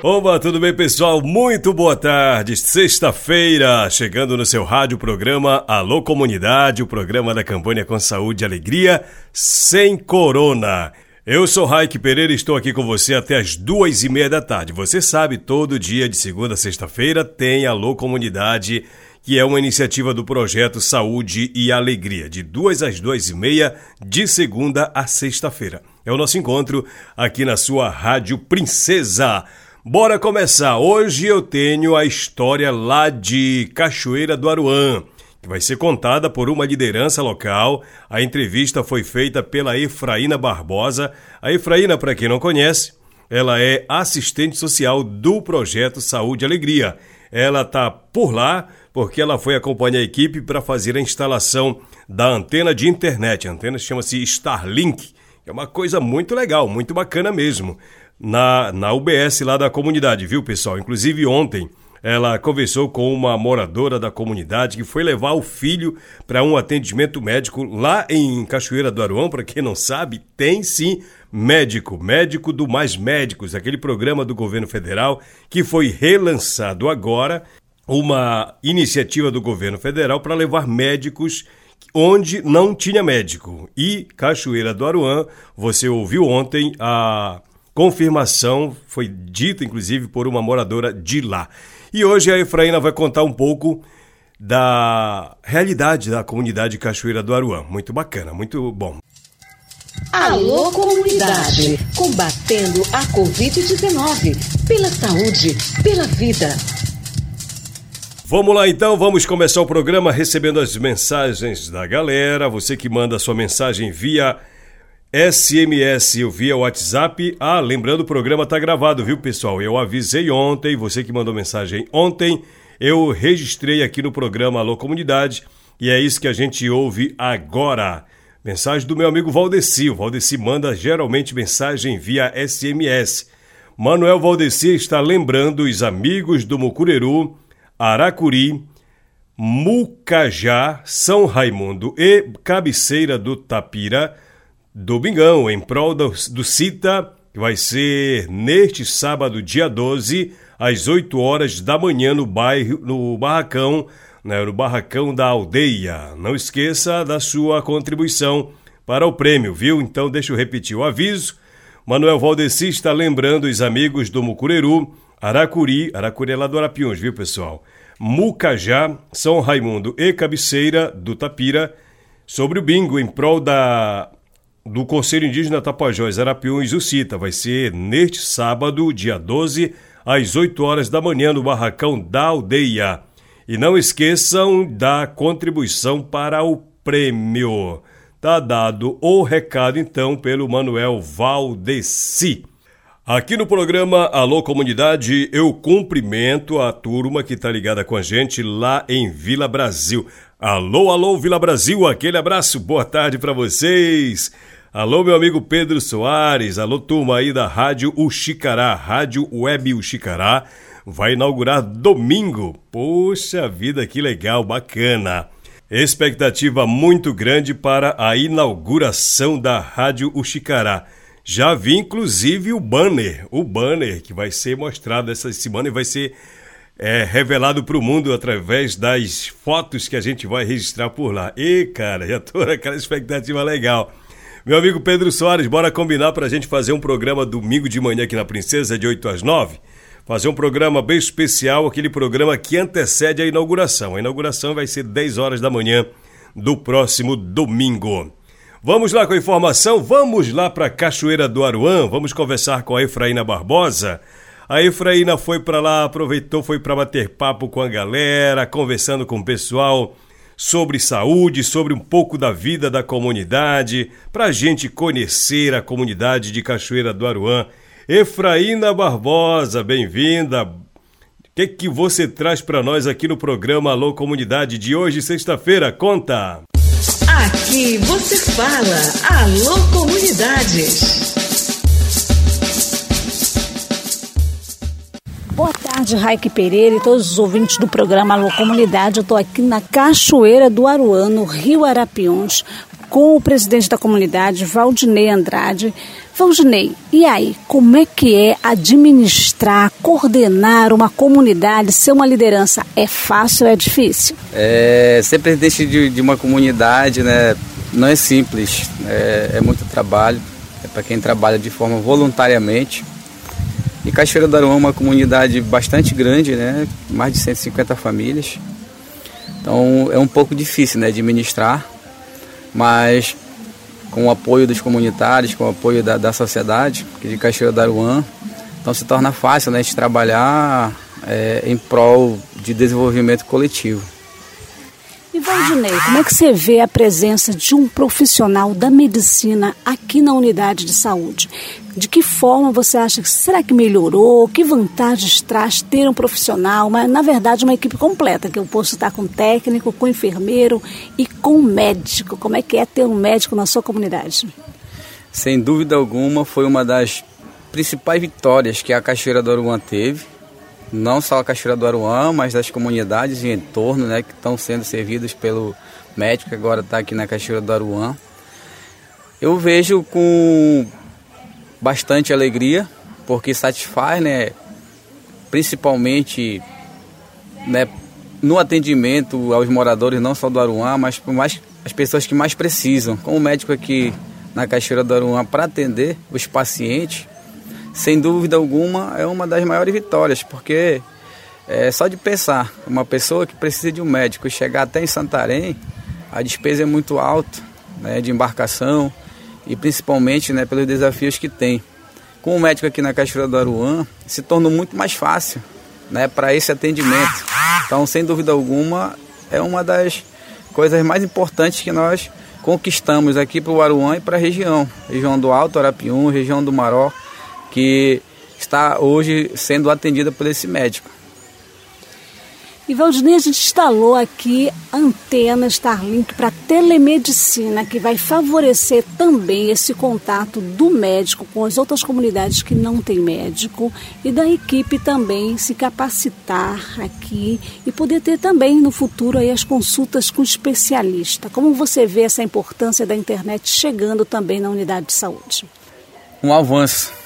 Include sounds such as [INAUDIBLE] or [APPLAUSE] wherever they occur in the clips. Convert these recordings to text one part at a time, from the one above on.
Oba, tudo bem, pessoal? Muito boa tarde. Sexta-feira, chegando no seu rádio programa Alô Comunidade, o programa da campanha com saúde e alegria, sem corona. Eu sou Raik Pereira e estou aqui com você até as duas e meia da tarde. Você sabe, todo dia de segunda a sexta-feira tem Alô Comunidade, que é uma iniciativa do projeto Saúde e Alegria, de duas às duas e meia, de segunda a sexta-feira. É o nosso encontro aqui na sua Rádio Princesa. Bora começar. Hoje eu tenho a história lá de Cachoeira do Aruã, que vai ser contada por uma liderança local. A entrevista foi feita pela Efraína Barbosa. A Efraína, para quem não conhece, ela é assistente social do projeto Saúde e Alegria. Ela tá por lá porque ela foi acompanhar a equipe para fazer a instalação da antena de internet. A antena chama-se Starlink. É uma coisa muito legal, muito bacana mesmo na, na UBS lá da comunidade, viu, pessoal? Inclusive ontem ela conversou com uma moradora da comunidade que foi levar o filho para um atendimento médico lá em Cachoeira do Aruão. Para quem não sabe, tem sim médico, médico do Mais Médicos, aquele programa do governo federal que foi relançado agora, uma iniciativa do governo federal para levar médicos onde não tinha médico. E Cachoeira do Aruã, você ouviu ontem a confirmação, foi dita inclusive por uma moradora de lá. E hoje a Efraína vai contar um pouco da realidade da comunidade Cachoeira do Aruã. Muito bacana, muito bom. Alô comunidade, combatendo a Covid-19, pela saúde, pela vida. Vamos lá então, vamos começar o programa recebendo as mensagens da galera. Você que manda sua mensagem via SMS via WhatsApp. Ah, lembrando, o programa tá gravado, viu, pessoal? Eu avisei ontem, você que mandou mensagem ontem, eu registrei aqui no programa Alô Comunidade e é isso que a gente ouve agora. Mensagem do meu amigo Valdeci. O Valdeci manda geralmente mensagem via SMS. Manuel Valdeci está lembrando os amigos do Mucureru, Aracuri, Mucajá, São Raimundo e Cabeceira do Tapira Domingão, em prol do, do CITA, que vai ser neste sábado, dia 12, às 8 horas da manhã, no bairro, no Barracão, né, no Barracão da Aldeia. Não esqueça da sua contribuição para o prêmio, viu? Então deixa eu repetir o aviso. Manuel Valdeci está lembrando os amigos do Mucureru, Aracuri, Aracuri é lá do Arapiões, viu pessoal? Mucajá, São Raimundo e Cabeceira do Tapira, sobre o bingo em prol da do Conselho Indígena Tapajós, Arapiuns, o CITA, vai ser neste sábado, dia 12, às 8 horas da manhã, no Barracão da Aldeia. E não esqueçam da contribuição para o prêmio. Tá dado o recado, então, pelo Manuel Valdeci. Aqui no programa Alô Comunidade, eu cumprimento a turma que está ligada com a gente lá em Vila Brasil. Alô, alô, Vila Brasil, aquele abraço, boa tarde para vocês. Alô, meu amigo Pedro Soares, alô, turma aí da Rádio Uxicará, Rádio Web Uxicará, vai inaugurar domingo. Poxa vida, que legal, bacana. Expectativa muito grande para a inauguração da Rádio Uxicará. Já vi inclusive o banner, o banner que vai ser mostrado essa semana e vai ser é, revelado para o mundo através das fotos que a gente vai registrar por lá. E cara, já tô [LAUGHS] naquela expectativa legal. Meu amigo Pedro Soares, bora combinar para a gente fazer um programa domingo de manhã aqui na Princesa, de 8 às 9? Fazer um programa bem especial, aquele programa que antecede a inauguração. A inauguração vai ser 10 horas da manhã do próximo domingo. Vamos lá com a informação, vamos lá para Cachoeira do Aruã, vamos conversar com a Efraína Barbosa. A Efraína foi para lá, aproveitou, foi para bater papo com a galera, conversando com o pessoal sobre saúde, sobre um pouco da vida da comunidade, para a gente conhecer a comunidade de Cachoeira do Aruã. Efraína Barbosa, bem-vinda. O que, que você traz para nós aqui no programa Alô Comunidade de hoje, sexta-feira? Conta! Aqui você fala Alô Comunidades. Tarde, Raik Pereira e todos os ouvintes do programa Alô Comunidade. Eu estou aqui na Cachoeira do Aruã, no Rio Arapiuns, com o presidente da comunidade, Valdinei Andrade. Valdinei, e aí, como é que é administrar, coordenar uma comunidade, ser uma liderança? É fácil ou é difícil? É, ser presidente de, de uma comunidade né, não é simples, é, é muito trabalho, é para quem trabalha de forma voluntariamente e Cachoeira do Aruã é uma comunidade bastante grande, né? mais de 150 famílias. Então é um pouco difícil né, administrar, mas com o apoio dos comunitários, com o apoio da, da sociedade, que de Cachoeira do Aruã, então se torna fácil né, de trabalhar é, em prol de desenvolvimento coletivo. Valdinei, como é que você vê a presença de um profissional da medicina aqui na unidade de saúde? De que forma você acha que será que melhorou? Que vantagens traz ter um profissional, mas na verdade uma equipe completa, que eu posso estar com técnico, com enfermeiro e com médico. Como é que é ter um médico na sua comunidade? Sem dúvida alguma, foi uma das principais vitórias que a Cachoeira do Aruã teve não só a Cachoeira do Aruã, mas das comunidades em entorno, né, que estão sendo servidas pelo médico que agora está aqui na Cachoeira do Aruã. Eu vejo com bastante alegria, porque satisfaz, né, principalmente, né, no atendimento aos moradores não só do Aruã, mas por mais as pessoas que mais precisam. Como médico aqui na Cachoeira do Aruã para atender os pacientes, sem dúvida alguma, é uma das maiores vitórias, porque é só de pensar, uma pessoa que precisa de um médico chegar até em Santarém, a despesa é muito alta, né, de embarcação e principalmente né, pelos desafios que tem. Com o médico aqui na Cachoeira do Aruã, se tornou muito mais fácil né, para esse atendimento. Então, sem dúvida alguma, é uma das coisas mais importantes que nós conquistamos aqui para o Aruã e para a região. Região do Alto Arapiuns, região do Maró que está hoje sendo atendida por esse médico. E Valdinei, a gente instalou aqui antena Starlink para telemedicina, que vai favorecer também esse contato do médico com as outras comunidades que não têm médico e da equipe também se capacitar aqui e poder ter também no futuro aí as consultas com especialista. Como você vê essa importância da internet chegando também na unidade de saúde? Um avanço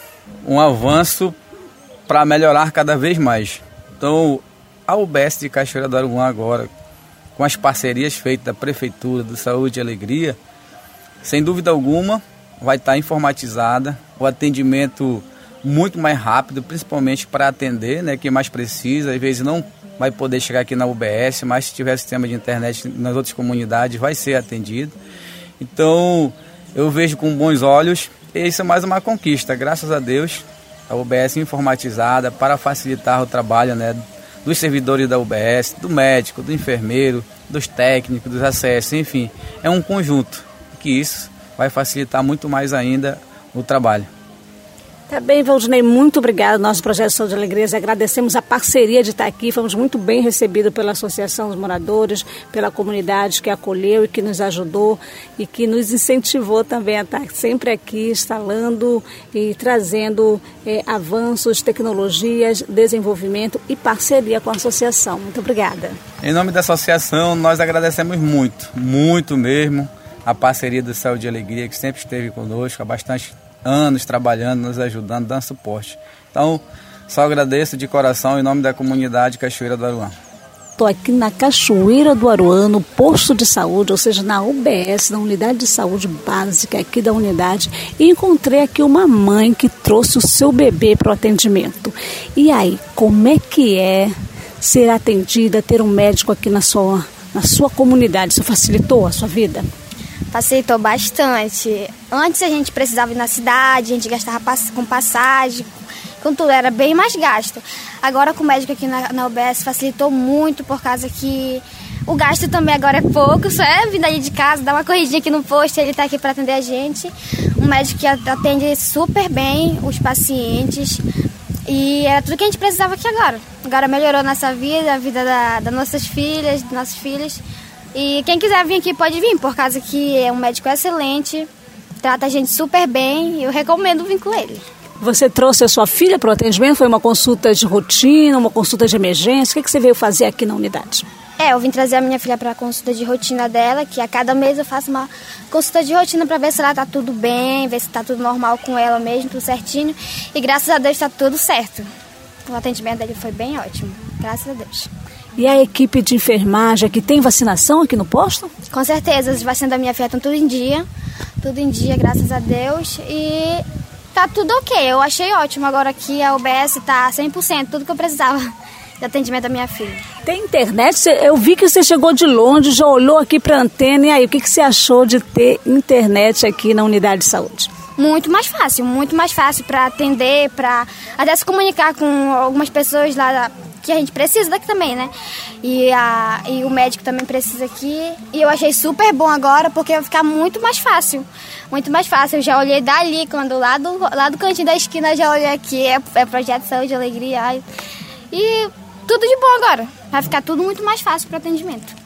um avanço para melhorar cada vez mais. Então, a UBS de Cachoeira do Aruã agora, com as parcerias feitas da Prefeitura, do Saúde e Alegria, sem dúvida alguma, vai estar informatizada, o atendimento muito mais rápido, principalmente para atender, né, quem mais precisa, às vezes não vai poder chegar aqui na UBS, mas se tiver sistema de internet nas outras comunidades, vai ser atendido. Então, eu vejo com bons olhos e isso é mais uma conquista, graças a Deus, a UBS informatizada para facilitar o trabalho né, dos servidores da UBS, do médico, do enfermeiro, dos técnicos, dos acessos, enfim, é um conjunto. Que isso vai facilitar muito mais ainda o trabalho. Tá bem, Valdinei, muito obrigado. Nosso projeto São de Alegrias, agradecemos a parceria de estar aqui. Fomos muito bem recebidos pela Associação dos Moradores, pela comunidade que acolheu e que nos ajudou e que nos incentivou também a estar sempre aqui instalando e trazendo eh, avanços, tecnologias, desenvolvimento e parceria com a associação. Muito obrigada. Em nome da associação, nós agradecemos muito, muito mesmo a parceria do Céu de Alegria, que sempre esteve conosco há bastante anos trabalhando, nos ajudando, dando suporte. Então, só agradeço de coração em nome da comunidade Cachoeira do Aruã. Estou aqui na Cachoeira do Aruã, no posto de saúde, ou seja, na UBS, na unidade de saúde básica aqui da unidade, e encontrei aqui uma mãe que trouxe o seu bebê para o atendimento. E aí, como é que é ser atendida, ter um médico aqui na sua, na sua comunidade? Isso facilitou a sua vida? Facilitou bastante. Antes a gente precisava ir na cidade, a gente gastava com passagem com tudo, era bem mais gasto. Agora com o médico aqui na, na UBS facilitou muito por causa que o gasto também agora é pouco, só é vir daí de casa, dar uma corridinha aqui no posto, ele está aqui para atender a gente. Um médico que atende super bem os pacientes. E era tudo que a gente precisava aqui agora. Agora melhorou nossa vida, a vida da, das nossas filhas, dos nossos filhos. E quem quiser vir aqui pode vir, por causa que é um médico excelente, trata a gente super bem e eu recomendo vir com ele. Você trouxe a sua filha para o atendimento? Foi uma consulta de rotina, uma consulta de emergência? O que você veio fazer aqui na unidade? É, eu vim trazer a minha filha para a consulta de rotina dela, que a cada mês eu faço uma consulta de rotina para ver se ela tá tudo bem, ver se tá tudo normal com ela mesmo, tudo certinho. E graças a Deus está tudo certo. O atendimento dele foi bem ótimo, graças a Deus. E a equipe de enfermagem que tem vacinação aqui no posto? Com certeza, as vacinas da minha filha estão tudo em dia, tudo em dia, graças a Deus. E tá tudo ok, eu achei ótimo. Agora aqui a UBS tá 100%, tudo que eu precisava [LAUGHS] de atendimento da minha filha. Tem internet? Eu vi que você chegou de longe, já olhou aqui para a antena. E aí, o que, que você achou de ter internet aqui na unidade de saúde? Muito mais fácil, muito mais fácil para atender, para até se comunicar com algumas pessoas lá que a gente precisa daqui também, né? E, a, e o médico também precisa aqui. E eu achei super bom agora, porque vai ficar muito mais fácil. Muito mais fácil. Eu já olhei dali, quando lá do, lá do cantinho da esquina já olhei aqui. É, é Projeto Saúde Alegria. E tudo de bom agora. Vai ficar tudo muito mais fácil para atendimento.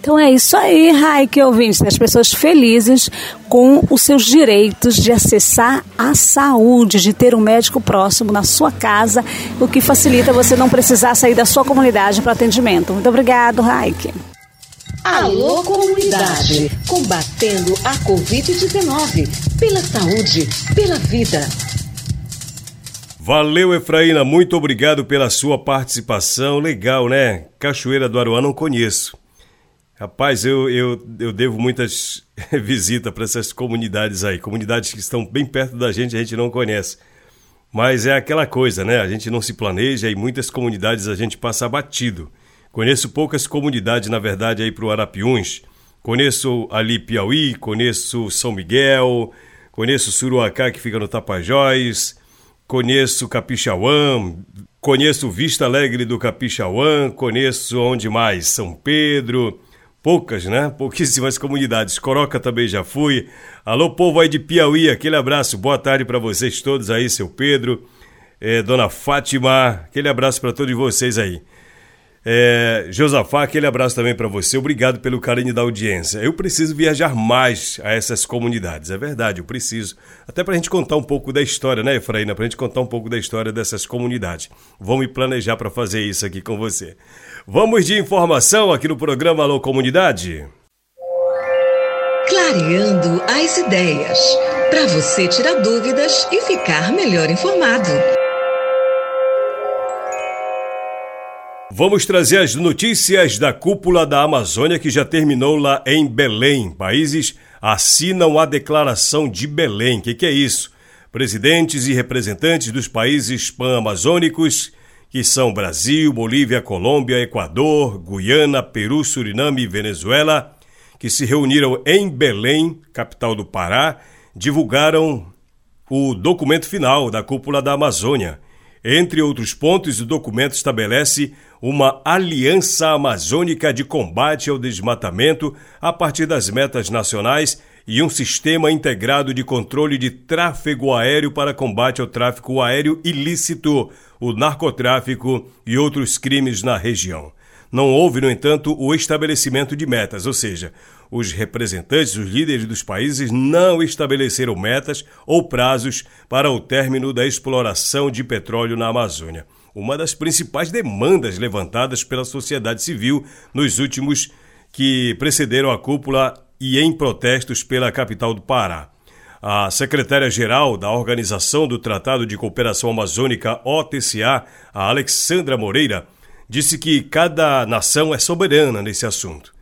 Então é isso aí, Raik, ouvintes, as pessoas felizes com os seus direitos de acessar a saúde, de ter um médico próximo na sua casa, o que facilita você não precisar sair da sua comunidade para atendimento. Muito obrigado, Raik. Alô, comunidade, combatendo a Covid-19, pela saúde, pela vida. Valeu, Efraína, muito obrigado pela sua participação. Legal, né? Cachoeira do Aruá não conheço. Rapaz, eu, eu, eu devo muitas [LAUGHS] visitas para essas comunidades aí. Comunidades que estão bem perto da gente, a gente não conhece. Mas é aquela coisa, né? A gente não se planeja e muitas comunidades a gente passa batido. Conheço poucas comunidades, na verdade, aí para o Arapiuns. Conheço ali Piauí, conheço São Miguel, conheço Suruacá, que fica no Tapajós, conheço Capixauã, conheço Vista Alegre do Capixauã, conheço onde mais? São Pedro, poucas, né? Pouquíssimas comunidades. Coroca também já fui. Alô, povo aí de Piauí, aquele abraço, boa tarde para vocês todos aí, seu Pedro, é, Dona Fátima, aquele abraço para todos vocês aí. É, Josafá, aquele abraço também para você. Obrigado pelo carinho da audiência. Eu preciso viajar mais a essas comunidades. É verdade, eu preciso. Até para a gente contar um pouco da história, né, Efraína? Para a gente contar um pouco da história dessas comunidades. Vou me planejar para fazer isso aqui com você. Vamos de informação aqui no programa Alô Comunidade. Clareando as ideias. Para você tirar dúvidas e ficar melhor informado. Vamos trazer as notícias da cúpula da Amazônia que já terminou lá em Belém. Países assinam a Declaração de Belém. O que, que, é isso? Presidentes e representantes dos países pan-amazônicos, que são Brasil, Bolívia, Colômbia, Equador, Guiana, Peru, Suriname e Venezuela, que se reuniram em Belém, capital do Pará, divulgaram o documento final da cúpula da Amazônia. Entre outros pontos, o documento estabelece uma aliança amazônica de combate ao desmatamento a partir das metas nacionais e um sistema integrado de controle de tráfego aéreo para combate ao tráfico aéreo ilícito, o narcotráfico e outros crimes na região. Não houve, no entanto, o estabelecimento de metas, ou seja, os representantes, os líderes dos países não estabeleceram metas ou prazos para o término da exploração de petróleo na Amazônia uma das principais demandas levantadas pela sociedade civil nos últimos que precederam a cúpula e em protestos pela capital do Pará. A secretária-geral da Organização do Tratado de Cooperação Amazônica, OTCA, a Alexandra Moreira, disse que cada nação é soberana nesse assunto.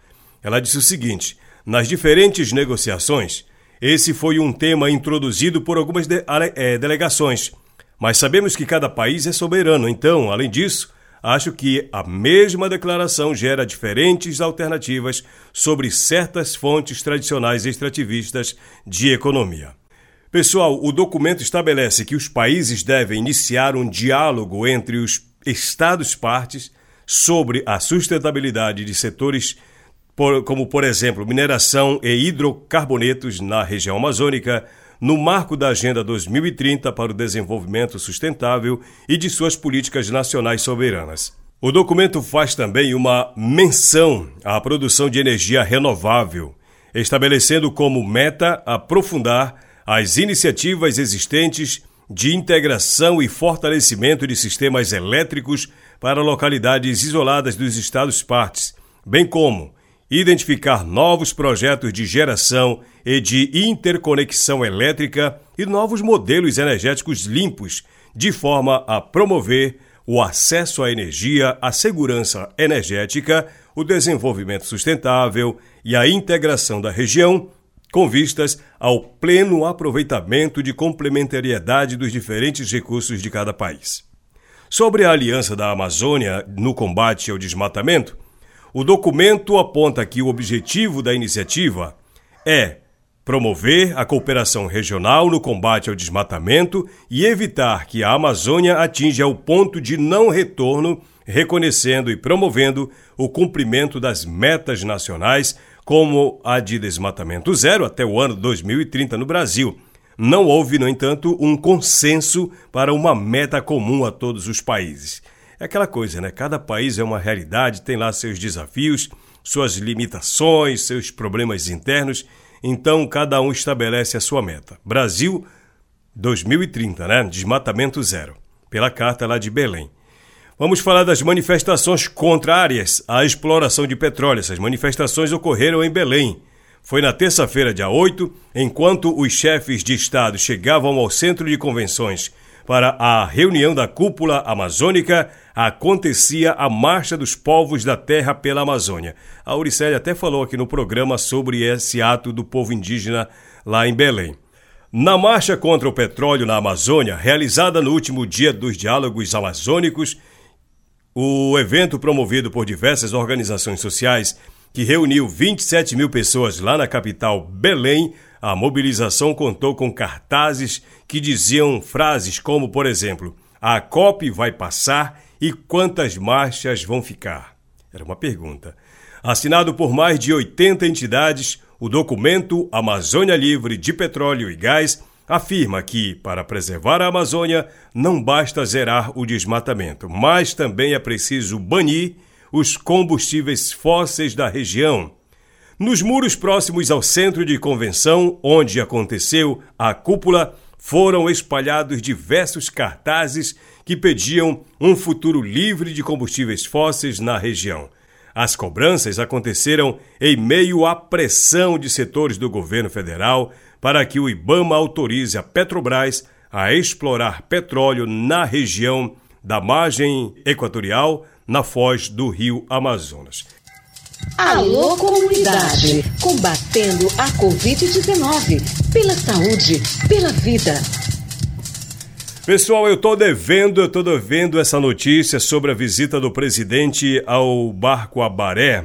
Ela disse o seguinte: nas diferentes negociações, esse foi um tema introduzido por algumas de, é, delegações mas sabemos que cada país é soberano, então, além disso, acho que a mesma declaração gera diferentes alternativas sobre certas fontes tradicionais extrativistas de economia. Pessoal, o documento estabelece que os países devem iniciar um diálogo entre os Estados-partes sobre a sustentabilidade de setores como, por exemplo, mineração e hidrocarbonetos na região amazônica, no marco da Agenda 2030 para o Desenvolvimento Sustentável e de suas políticas nacionais soberanas. O documento faz também uma menção à produção de energia renovável, estabelecendo como meta aprofundar as iniciativas existentes de integração e fortalecimento de sistemas elétricos para localidades isoladas dos Estados-partes, bem como identificar novos projetos de geração e de interconexão elétrica e novos modelos energéticos limpos, de forma a promover o acesso à energia, a segurança energética, o desenvolvimento sustentável e a integração da região, com vistas ao pleno aproveitamento de complementariedade dos diferentes recursos de cada país. Sobre a aliança da Amazônia no combate ao desmatamento, o documento aponta que o objetivo da iniciativa é promover a cooperação regional no combate ao desmatamento e evitar que a Amazônia atinja o ponto de não retorno, reconhecendo e promovendo o cumprimento das metas nacionais, como a de desmatamento zero até o ano 2030 no Brasil. Não houve, no entanto, um consenso para uma meta comum a todos os países. É aquela coisa, né? Cada país é uma realidade, tem lá seus desafios, suas limitações, seus problemas internos. Então, cada um estabelece a sua meta. Brasil 2030, né? Desmatamento zero. Pela carta lá de Belém. Vamos falar das manifestações contrárias à exploração de petróleo. Essas manifestações ocorreram em Belém. Foi na terça-feira, dia 8, enquanto os chefes de Estado chegavam ao centro de convenções para a reunião da cúpula amazônica, acontecia a Marcha dos Povos da Terra pela Amazônia. A Auricélia até falou aqui no programa sobre esse ato do povo indígena lá em Belém. Na marcha contra o petróleo na Amazônia, realizada no último dia dos diálogos amazônicos, o evento promovido por diversas organizações sociais, que reuniu 27 mil pessoas lá na capital Belém, a mobilização contou com cartazes que diziam frases como, por exemplo, a COP vai passar e quantas marchas vão ficar? Era uma pergunta. Assinado por mais de 80 entidades, o documento Amazônia Livre de Petróleo e Gás afirma que, para preservar a Amazônia, não basta zerar o desmatamento, mas também é preciso banir os combustíveis fósseis da região, nos muros próximos ao centro de convenção, onde aconteceu a cúpula, foram espalhados diversos cartazes que pediam um futuro livre de combustíveis fósseis na região. As cobranças aconteceram em meio à pressão de setores do governo federal para que o Ibama autorize a Petrobras a explorar petróleo na região da margem equatorial, na foz do rio Amazonas. Alô, comunidade! Combatendo a Covid-19. Pela saúde, pela vida. Pessoal, eu tô devendo, eu tô devendo essa notícia sobre a visita do presidente ao barco Abaré.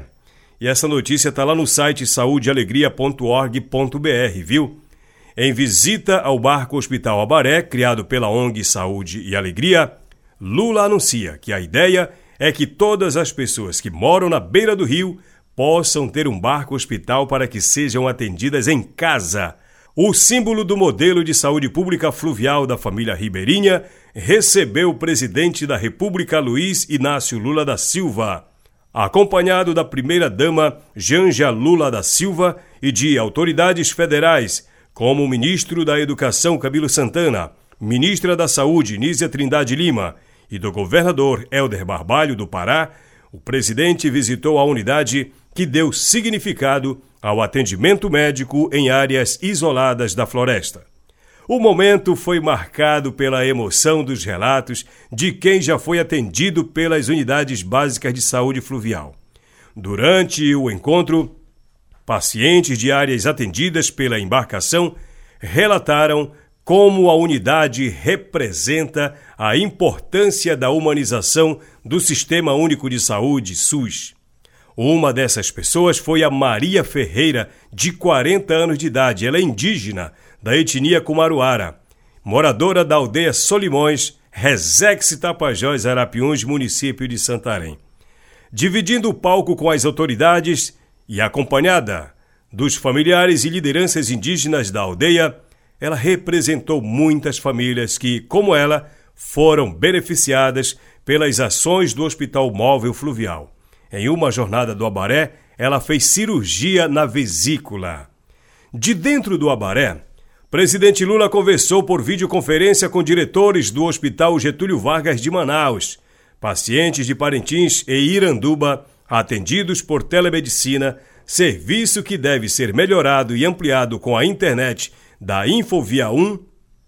E essa notícia tá lá no site saudealegria.org.br, viu? Em visita ao barco Hospital Abaré, criado pela ONG Saúde e Alegria, Lula anuncia que a ideia é que todas as pessoas que moram na beira do rio possam ter um barco hospital para que sejam atendidas em casa. O símbolo do modelo de saúde pública fluvial da família ribeirinha recebeu o presidente da República Luiz Inácio Lula da Silva, acompanhado da primeira-dama Janja Lula da Silva e de autoridades federais, como o ministro da Educação Camilo Santana, ministra da Saúde Nízia Trindade Lima e do governador Helder Barbalho do Pará, o presidente visitou a unidade que deu significado ao atendimento médico em áreas isoladas da floresta. O momento foi marcado pela emoção dos relatos de quem já foi atendido pelas unidades básicas de saúde fluvial. Durante o encontro, pacientes de áreas atendidas pela embarcação relataram como a unidade representa a importância da humanização do Sistema Único de Saúde, SUS. Uma dessas pessoas foi a Maria Ferreira, de 40 anos de idade. Ela é indígena da etnia Kumaruara, moradora da aldeia Solimões, Resex Tapajós, Arapiuns, município de Santarém. Dividindo o palco com as autoridades e acompanhada dos familiares e lideranças indígenas da aldeia, ela representou muitas famílias que, como ela, foram beneficiadas pelas ações do Hospital Móvel Fluvial. Em uma jornada do Abaré, ela fez cirurgia na vesícula. De dentro do Abaré, presidente Lula conversou por videoconferência com diretores do Hospital Getúlio Vargas de Manaus, pacientes de Parintins e Iranduba atendidos por telemedicina, serviço que deve ser melhorado e ampliado com a internet da Infovia 1,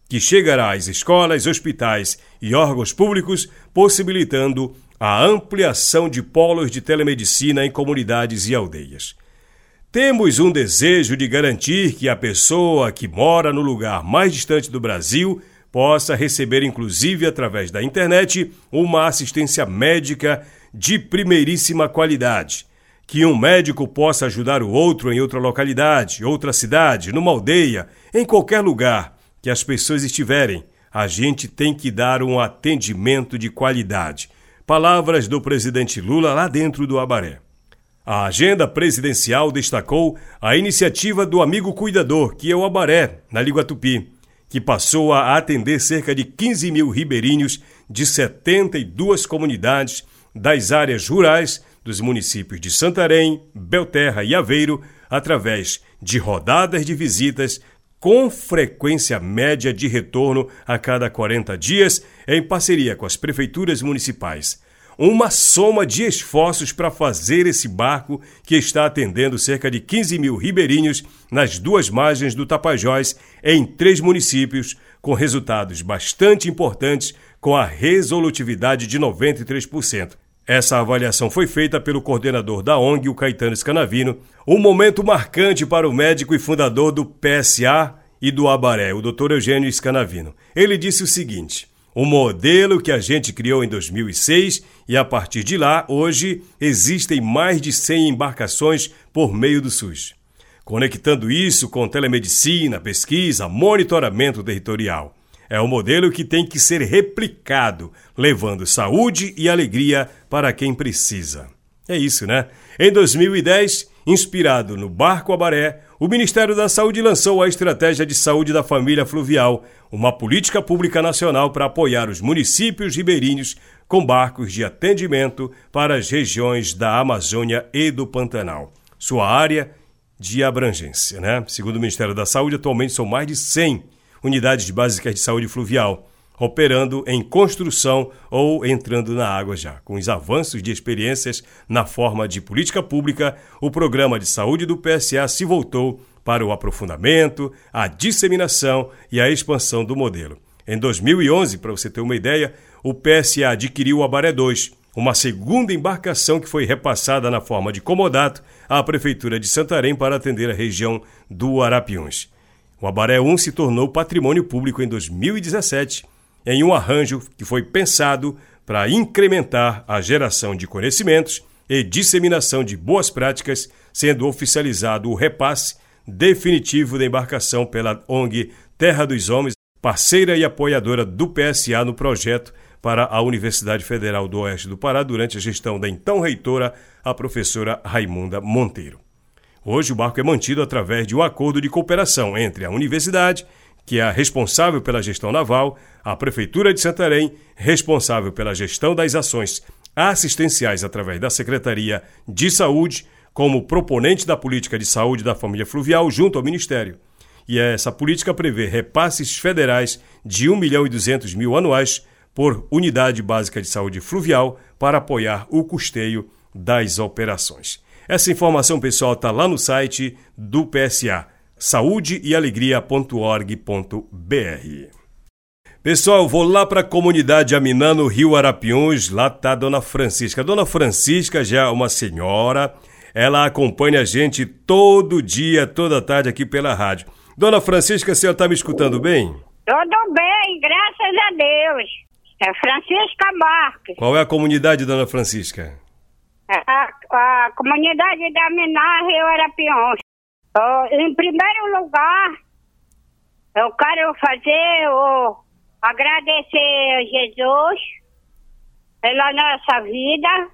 que chegará às escolas, hospitais e órgãos públicos, possibilitando a ampliação de polos de telemedicina em comunidades e aldeias. Temos um desejo de garantir que a pessoa que mora no lugar mais distante do Brasil possa receber, inclusive através da internet, uma assistência médica de primeiríssima qualidade. Que um médico possa ajudar o outro em outra localidade, outra cidade, numa aldeia, em qualquer lugar que as pessoas estiverem. A gente tem que dar um atendimento de qualidade. Palavras do presidente Lula lá dentro do Abaré. A agenda presidencial destacou a iniciativa do Amigo Cuidador, que é o Abaré, na Língua Tupi, que passou a atender cerca de 15 mil ribeirinhos de 72 comunidades das áreas rurais dos municípios de Santarém, Belterra e Aveiro, através de rodadas de visitas com frequência média de retorno a cada 40 dias, em parceria com as prefeituras municipais uma soma de esforços para fazer esse barco que está atendendo cerca de 15 mil ribeirinhos nas duas margens do Tapajós, em três municípios, com resultados bastante importantes, com a resolutividade de 93%. Essa avaliação foi feita pelo coordenador da ONG, o Caetano Scanavino, um momento marcante para o médico e fundador do PSA e do Abaré, o Dr. Eugênio Scanavino. Ele disse o seguinte: o modelo que a gente criou em 2006 e a partir de lá, hoje, existem mais de 100 embarcações por meio do SUS. Conectando isso com telemedicina, pesquisa, monitoramento territorial. É um modelo que tem que ser replicado, levando saúde e alegria para quem precisa. É isso, né? Em 2010, inspirado no Barco Abaré, o Ministério da Saúde lançou a Estratégia de Saúde da Família Fluvial, uma política pública nacional para apoiar os municípios ribeirinhos com barcos de atendimento para as regiões da Amazônia e do Pantanal. Sua área de abrangência, né? Segundo o Ministério da Saúde, atualmente são mais de 100 unidades básicas de saúde fluvial operando em construção ou entrando na água já. Com os avanços de experiências na forma de política pública, o programa de saúde do PSA se voltou para o aprofundamento, a disseminação e a expansão do modelo. Em 2011, para você ter uma ideia, o PSA adquiriu o Abaré 2, uma segunda embarcação que foi repassada na forma de comodato à Prefeitura de Santarém para atender a região do Arapiuns. O Abaré 1 se tornou patrimônio público em 2017 em um arranjo que foi pensado para incrementar a geração de conhecimentos e disseminação de boas práticas, sendo oficializado o repasse definitivo da embarcação pela ONG Terra dos Homens, parceira e apoiadora do PSA no projeto para a Universidade Federal do Oeste do Pará durante a gestão da então reitora, a professora Raimunda Monteiro. Hoje o barco é mantido através de um acordo de cooperação entre a universidade que é a responsável pela gestão naval, a Prefeitura de Santarém, responsável pela gestão das ações assistenciais através da Secretaria de Saúde, como proponente da política de saúde da família fluvial junto ao Ministério. E essa política prevê repasses federais de 1 milhão e 200 mil anuais por unidade básica de saúde fluvial para apoiar o custeio das operações. Essa informação, pessoal, está lá no site do PSA saudeealegria.org.br. Pessoal, vou lá para a comunidade Aminã, no Rio Arapiuns. Lá está a Dona Francisca. Dona Francisca já é uma senhora. Ela acompanha a gente todo dia, toda tarde aqui pela rádio. Dona Francisca, a senhora está me escutando bem? Tudo bem, graças a Deus. É Francisca Marques. Qual é a comunidade, Dona Francisca? A, a, a comunidade da Miná, Rio Arapiuns. Uh, em primeiro lugar, Eu quero fazer o agradecer a Jesus pela nossa vida,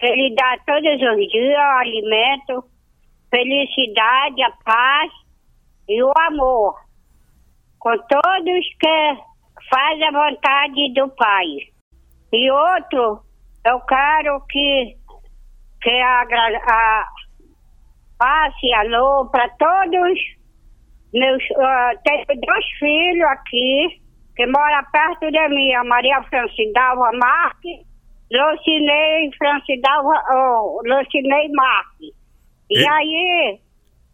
ele dá todos os dias alimento, felicidade, a paz e o amor com todos que fazem a vontade do Pai. E outro, eu quero que, que a, a passe alô para todos meus. Uh, tenho dois filhos aqui que moram perto de mim, a Maria Francidalva Marques, Lucinei Francidalva, oh, Lucinei Marques. E, e aí,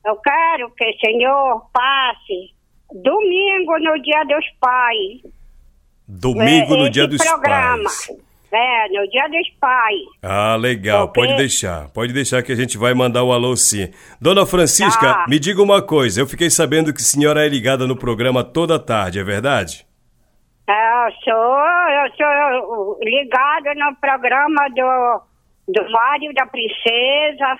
eu quero que o Senhor passe domingo no Dia dos Pais. Domingo é, no Dia dos programa. Pais. É, no Dia dos Pais. Ah, legal. Pode deixar. Pode deixar que a gente vai mandar o um alô sim. Dona Francisca, ah. me diga uma coisa. Eu fiquei sabendo que a senhora é ligada no programa toda tarde, é verdade? É, eu sou, eu sou ligada no programa do, do Mário da Princesa,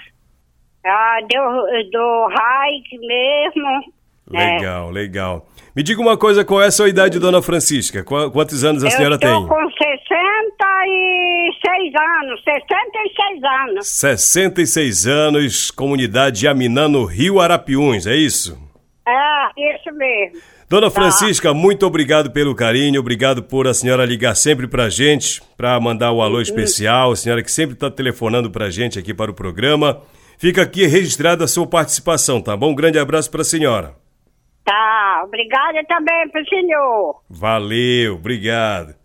ah, do, do Raik mesmo. Legal, é. legal. Me diga uma coisa, qual é a sua idade, dona Francisca? Quantos anos a senhora tem? Eu com 66 anos, 66 anos. 66 anos, comunidade Aminã no Rio Arapiuns, é isso? É, isso mesmo. Dona tá. Francisca, muito obrigado pelo carinho, obrigado por a senhora ligar sempre pra gente, pra mandar o alô uhum. especial, a senhora que sempre está telefonando pra gente aqui para o programa. Fica aqui registrada a sua participação, tá bom? Um grande abraço para a senhora. Tá, obrigada também pro senhor. Valeu, obrigado.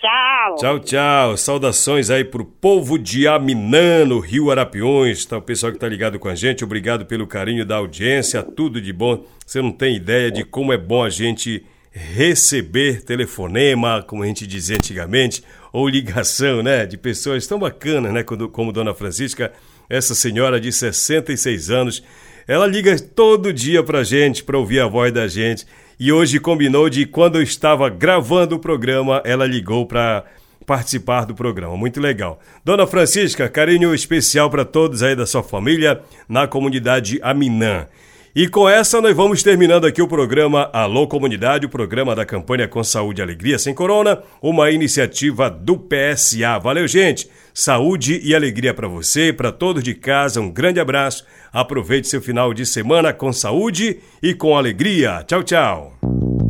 Tchau. Tchau, tchau. Saudações aí pro povo de Aminã, no Rio Arapiões. Tá, o pessoal que tá ligado com a gente, obrigado pelo carinho da audiência, tudo de bom. Você não tem ideia de como é bom a gente receber telefonema, como a gente dizia antigamente, ou ligação, né, de pessoas tão bacanas, né, como, como Dona Francisca, essa senhora de 66 anos ela liga todo dia pra gente, pra ouvir a voz da gente. E hoje combinou de quando eu estava gravando o programa, ela ligou para participar do programa. Muito legal. Dona Francisca, carinho especial para todos aí da sua família na comunidade Aminã. E com essa nós vamos terminando aqui o programa Alô Comunidade, o programa da campanha Com Saúde e Alegria Sem Corona, uma iniciativa do PSA. Valeu, gente! Saúde e alegria para você, para todos de casa. Um grande abraço. Aproveite seu final de semana com saúde e com alegria. Tchau, tchau.